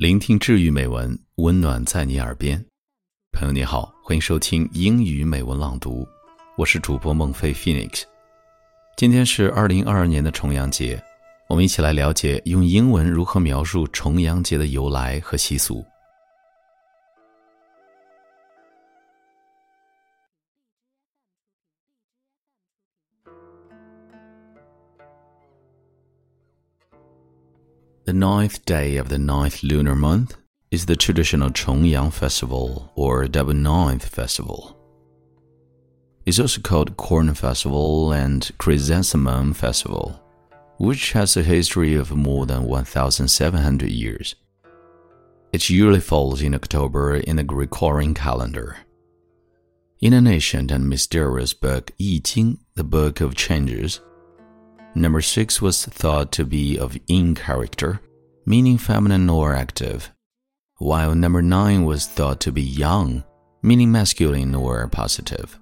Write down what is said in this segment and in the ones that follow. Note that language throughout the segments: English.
聆听治愈美文，温暖在你耳边。朋友你好，欢迎收听英语美文朗读，我是主播孟非 Phoenix。今天是二零二二年的重阳节，我们一起来了解用英文如何描述重阳节的由来和习俗。The ninth day of the ninth lunar month is the traditional Chongyang Festival or Double Ninth Festival. It's also called Cornel Festival and Chrysanthemum Festival, which has a history of more than 1,700 years. It usually falls in October in the Gregorian calendar. In an ancient and mysterious book, I Ching, the Book of Changes, Number six was thought to be of yin character, meaning feminine or active, while number nine was thought to be yang, meaning masculine or positive.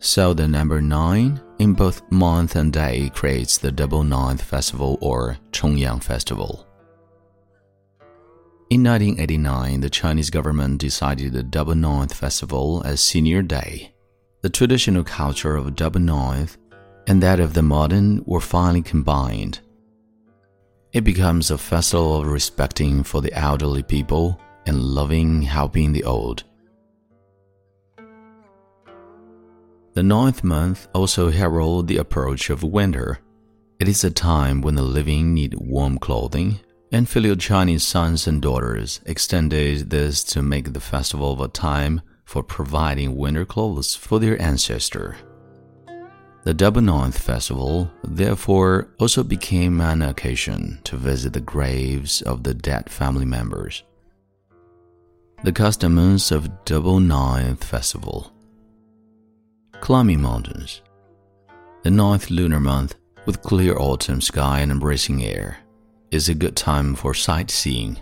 So the number nine in both month and day creates the double ninth festival or Chongyang festival. In 1989, the Chinese government decided the double ninth festival as senior day. The traditional culture of double ninth and that of the modern were finally combined. It becomes a festival of respecting for the elderly people and loving helping the old. The ninth month also heralds the approach of winter. It is a time when the living need warm clothing, and filial Chinese sons and daughters extended this to make the festival of a time for providing winter clothes for their ancestor. The Double Ninth Festival, therefore, also became an occasion to visit the graves of the dead family members. The customs of Double Ninth Festival Climbing mountains. The ninth lunar month, with clear autumn sky and embracing air, is a good time for sightseeing.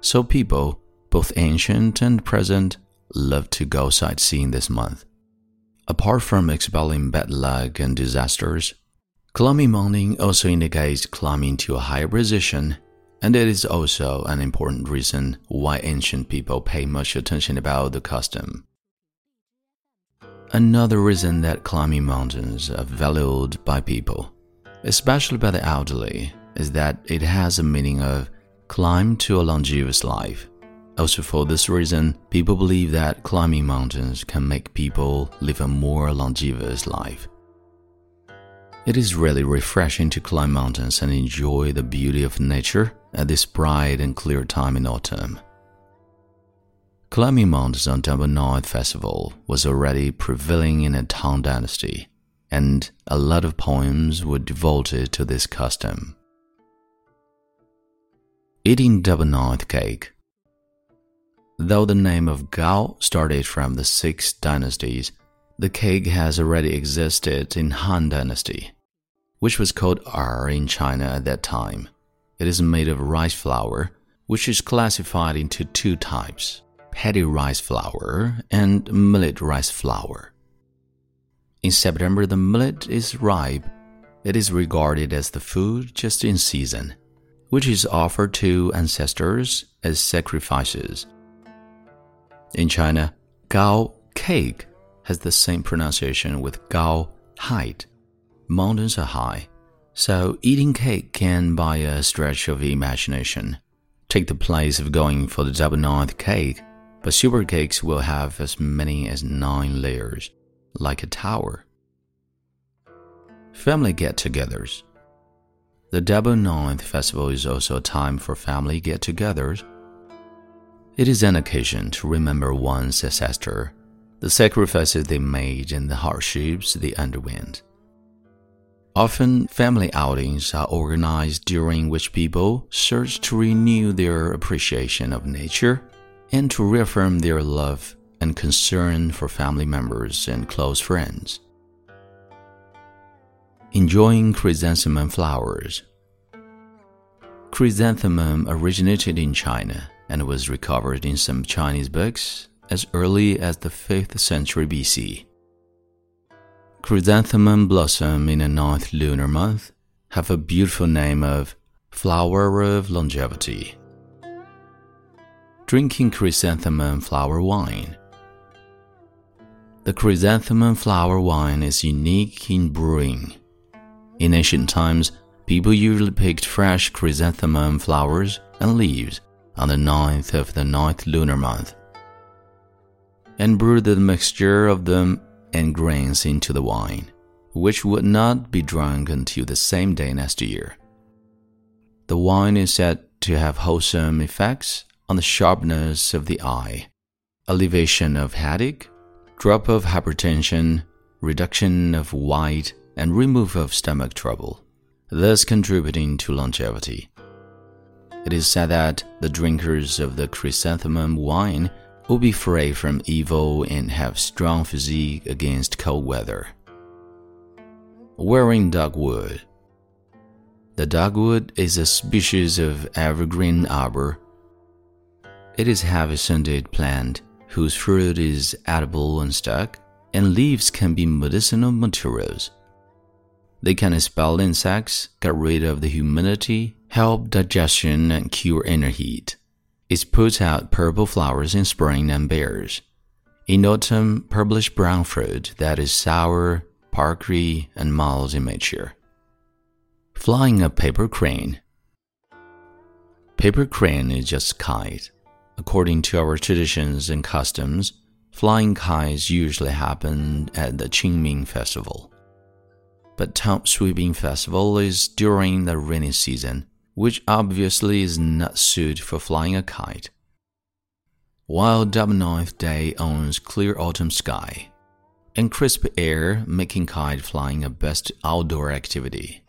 So people, both ancient and present, love to go sightseeing this month. Apart from expelling bad luck and disasters, climbing mountain also indicates climbing to a higher position, and it is also an important reason why ancient people pay much attention about the custom. Another reason that climbing mountains are valued by people, especially by the elderly, is that it has a meaning of climb to a longevous life. Also, for this reason, people believe that climbing mountains can make people live a more longevous life. It is really refreshing to climb mountains and enjoy the beauty of nature at this bright and clear time in autumn. Climbing mountains on Double Ninth Festival was already prevailing in the Tang Dynasty, and a lot of poems were devoted to this custom. Eating Double Ninth cake Though the name of Gao started from the six dynasties, the cake has already existed in Han Dynasty, which was called Er in China at that time. It is made of rice flour, which is classified into two types paddy rice flour and millet rice flour. In September, the millet is ripe. It is regarded as the food just in season, which is offered to ancestors as sacrifices. In China, Gao cake has the same pronunciation with Gao height. Mountains are high, so eating cake can, by a stretch of imagination, take the place of going for the double ninth cake, but super cakes will have as many as nine layers, like a tower. Family get togethers. The Double Ninth Festival is also a time for family get togethers it is an occasion to remember one's ancestor, the sacrifices they made, and the hardships they underwent. Often, family outings are organized during which people search to renew their appreciation of nature and to reaffirm their love and concern for family members and close friends. Enjoying chrysanthemum flowers. Chrysanthemum originated in China and was recovered in some Chinese books as early as the 5th century BC. Chrysanthemum blossom in the ninth lunar month have a beautiful name of flower of longevity. drinking chrysanthemum flower wine. The chrysanthemum flower wine is unique in brewing. In ancient times, people usually picked fresh chrysanthemum flowers and leaves on the ninth of the ninth lunar month and brewed the mixture of them and grains into the wine, which would not be drunk until the same day next year. The wine is said to have wholesome effects on the sharpness of the eye, alleviation of headache, drop of hypertension, reduction of weight, and removal of stomach trouble, thus contributing to longevity. It is said that the drinkers of the chrysanthemum wine will be free from evil and have strong physique against cold weather. Wearing dogwood. The dogwood is a species of evergreen arbor. It is a heavy-scented plant whose fruit is edible and stuck, and leaves can be medicinal materials. They can expel insects, get rid of the humidity, help digestion, and cure inner heat. It puts out purple flowers in spring and bears. In autumn, purplish brown fruit that is sour, puckery, and mild in nature. Flying a paper crane. Paper crane is just kite According to our traditions and customs, flying kites usually happen at the Qingming festival. But Tomb Sweeping Festival is during the rainy season, which obviously is not suited for flying a kite. While Double Ninth Day owns clear autumn sky and crisp air, making kite flying a best outdoor activity.